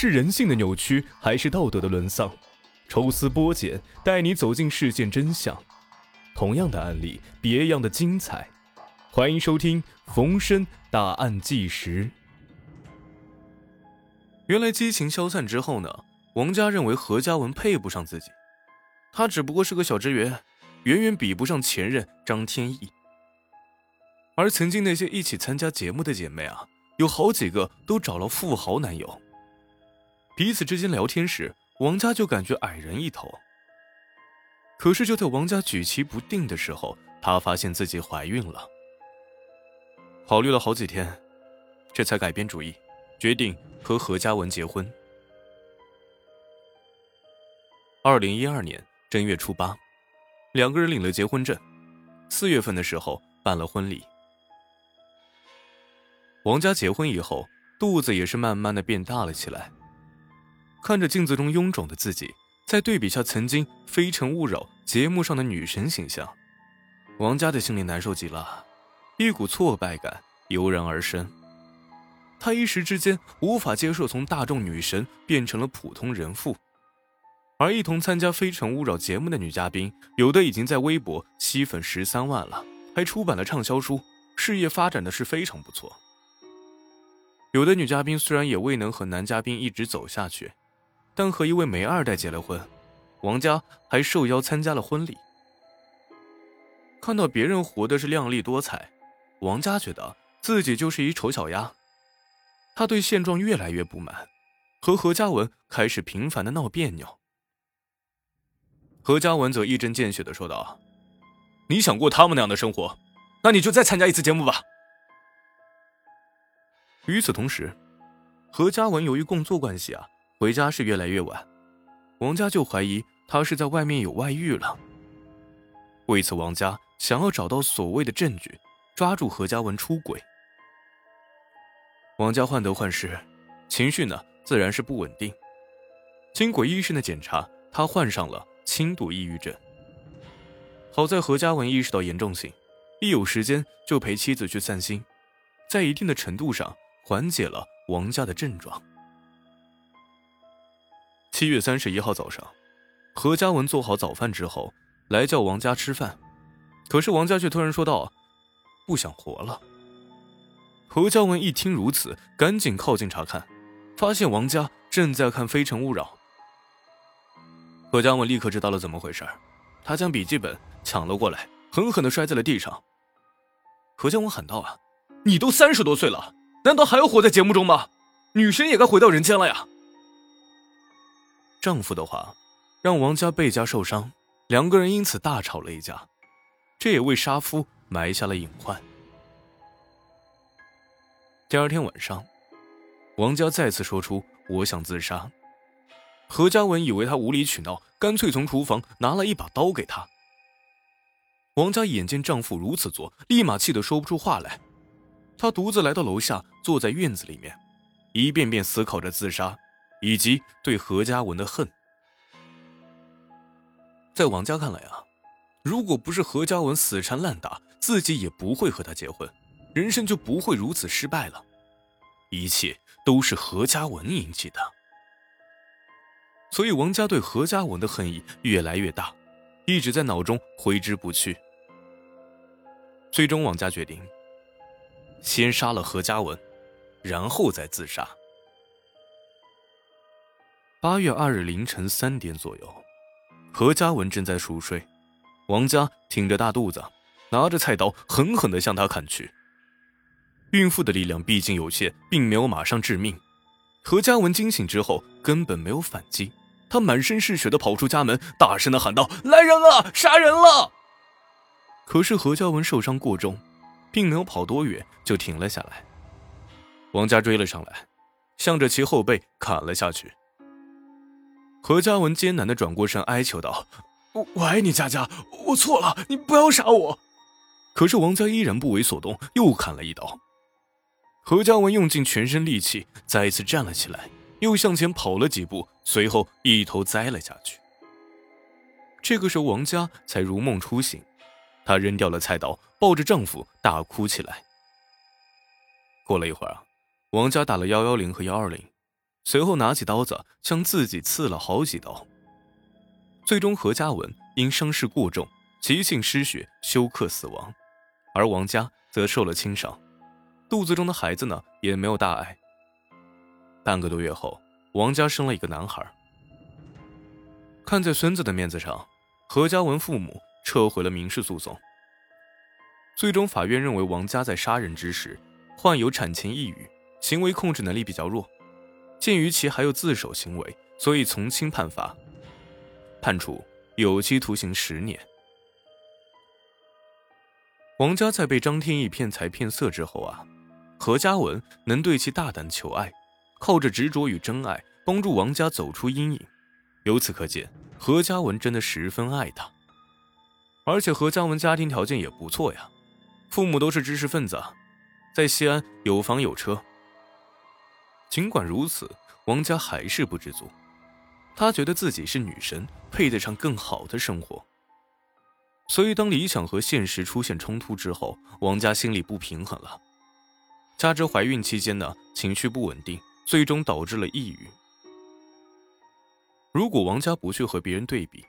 是人性的扭曲，还是道德的沦丧？抽丝剥茧，带你走进事件真相。同样的案例，别样的精彩。欢迎收听《逢申大案纪实》。原来激情消散之后呢，王佳认为何嘉文配不上自己，他只不过是个小职员，远远比不上前任张天翼。而曾经那些一起参加节目的姐妹啊，有好几个都找了富豪男友。彼此之间聊天时，王佳就感觉矮人一头。可是就在王佳举棋不定的时候，她发现自己怀孕了。考虑了好几天，这才改变主意，决定和何嘉文结婚。二零一二年正月初八，两个人领了结婚证，四月份的时候办了婚礼。王佳结婚以后，肚子也是慢慢的变大了起来。看着镜子中臃肿的自己，在对比下曾经《非诚勿扰》节目上的女神形象，王佳的心里难受极了，一股挫败感油然而生。她一时之间无法接受从大众女神变成了普通人妇，而一同参加《非诚勿扰》节目的女嘉宾，有的已经在微博吸粉十三万了，还出版了畅销书，事业发展的是非常不错。有的女嘉宾虽然也未能和男嘉宾一直走下去。但和一位美二代结了婚，王佳还受邀参加了婚礼。看到别人活的是靓丽多彩，王佳觉得自己就是一丑小鸭。他对现状越来越不满，和何嘉文开始频繁的闹别扭。何嘉文则一针见血的说道：“你想过他们那样的生活，那你就再参加一次节目吧。”与此同时，何嘉文由于工作关系啊。回家是越来越晚，王佳就怀疑他是在外面有外遇了。为此，王佳想要找到所谓的证据，抓住何嘉文出轨。王佳患得患失，情绪呢自然是不稳定。经过医生的检查，他患上了轻度抑郁症。好在何嘉文意识到严重性，一有时间就陪妻子去散心，在一定的程度上缓解了王佳的症状。七月三十一号早上，何嘉文做好早饭之后，来叫王佳吃饭，可是王佳却突然说道：“不想活了。”何嘉文一听如此，赶紧靠近查看，发现王佳正在看《非诚勿扰》。何嘉文立刻知道了怎么回事，他将笔记本抢了过来，狠狠的摔在了地上。何嘉文喊道：“啊，你都三十多岁了，难道还要活在节目中吗？女神也该回到人间了呀！”丈夫的话，让王佳倍加受伤，两个人因此大吵了一架，这也为杀夫埋下了隐患。第二天晚上，王佳再次说出“我想自杀”，何嘉文以为他无理取闹，干脆从厨房拿了一把刀给他。王佳眼见丈夫如此做，立马气得说不出话来，她独自来到楼下，坐在院子里面，一遍遍思考着自杀。以及对何嘉文的恨，在王家看来啊，如果不是何嘉文死缠烂打，自己也不会和他结婚，人生就不会如此失败了。一切都是何嘉文引起的，所以王家对何嘉文的恨意越来越大，一直在脑中挥之不去。最终，王家决定先杀了何嘉文，然后再自杀。八月二日凌晨三点左右，何嘉文正在熟睡，王佳挺着大肚子，拿着菜刀狠狠地向他砍去。孕妇的力量毕竟有限，并没有马上致命。何嘉文惊醒之后根本没有反击，他满身是血地跑出家门，大声地喊道：“来人了，杀人了！”可是何嘉文受伤过重，并没有跑多远就停了下来。王佳追了上来，向着其后背砍了下去。何嘉文艰难的转过身，哀求道：“我我爱你，佳佳，我错了，你不要杀我。”可是王佳依然不为所动，又砍了一刀。何嘉文用尽全身力气，再一次站了起来，又向前跑了几步，随后一头栽了下去。这个时候，王佳才如梦初醒，她扔掉了菜刀，抱着丈夫大哭起来。过了一会儿啊，王佳打了幺幺零和幺二零，随后拿起刀子向自己刺了好几刀。最终，何嘉文因伤势过重，急性失血休克死亡，而王佳则受了轻伤，肚子中的孩子呢也没有大碍。半个多月后，王佳生了一个男孩。看在孙子的面子上，何嘉文父母撤回了民事诉讼。最终，法院认为王佳在杀人之时患有产前抑郁，行为控制能力比较弱。鉴于其还有自首行为，所以从轻判罚，判处有期徒刑十年。王佳在被张天翼骗财骗色之后啊，何嘉文能对其大胆求爱，靠着执着与真爱帮助王佳走出阴影。由此可见，何嘉文真的十分爱他，而且何嘉文家庭条件也不错呀，父母都是知识分子，在西安有房有车。尽管如此，王佳还是不知足，她觉得自己是女神，配得上更好的生活。所以，当理想和现实出现冲突之后，王佳心里不平衡了，加之怀孕期间呢，情绪不稳定，最终导致了抑郁。如果王佳不去和别人对比，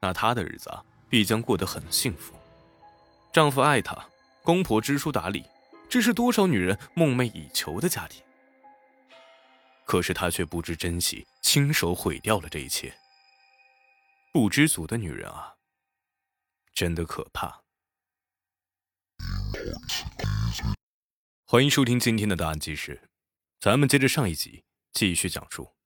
那她的日子啊必将过得很幸福。丈夫爱她，公婆知书达理，这是多少女人梦寐以求的家庭。可是她却不知珍惜，亲手毁掉了这一切。不知足的女人啊，真的可怕。欢迎收听今天的答案纪实，咱们接着上一集继续讲述。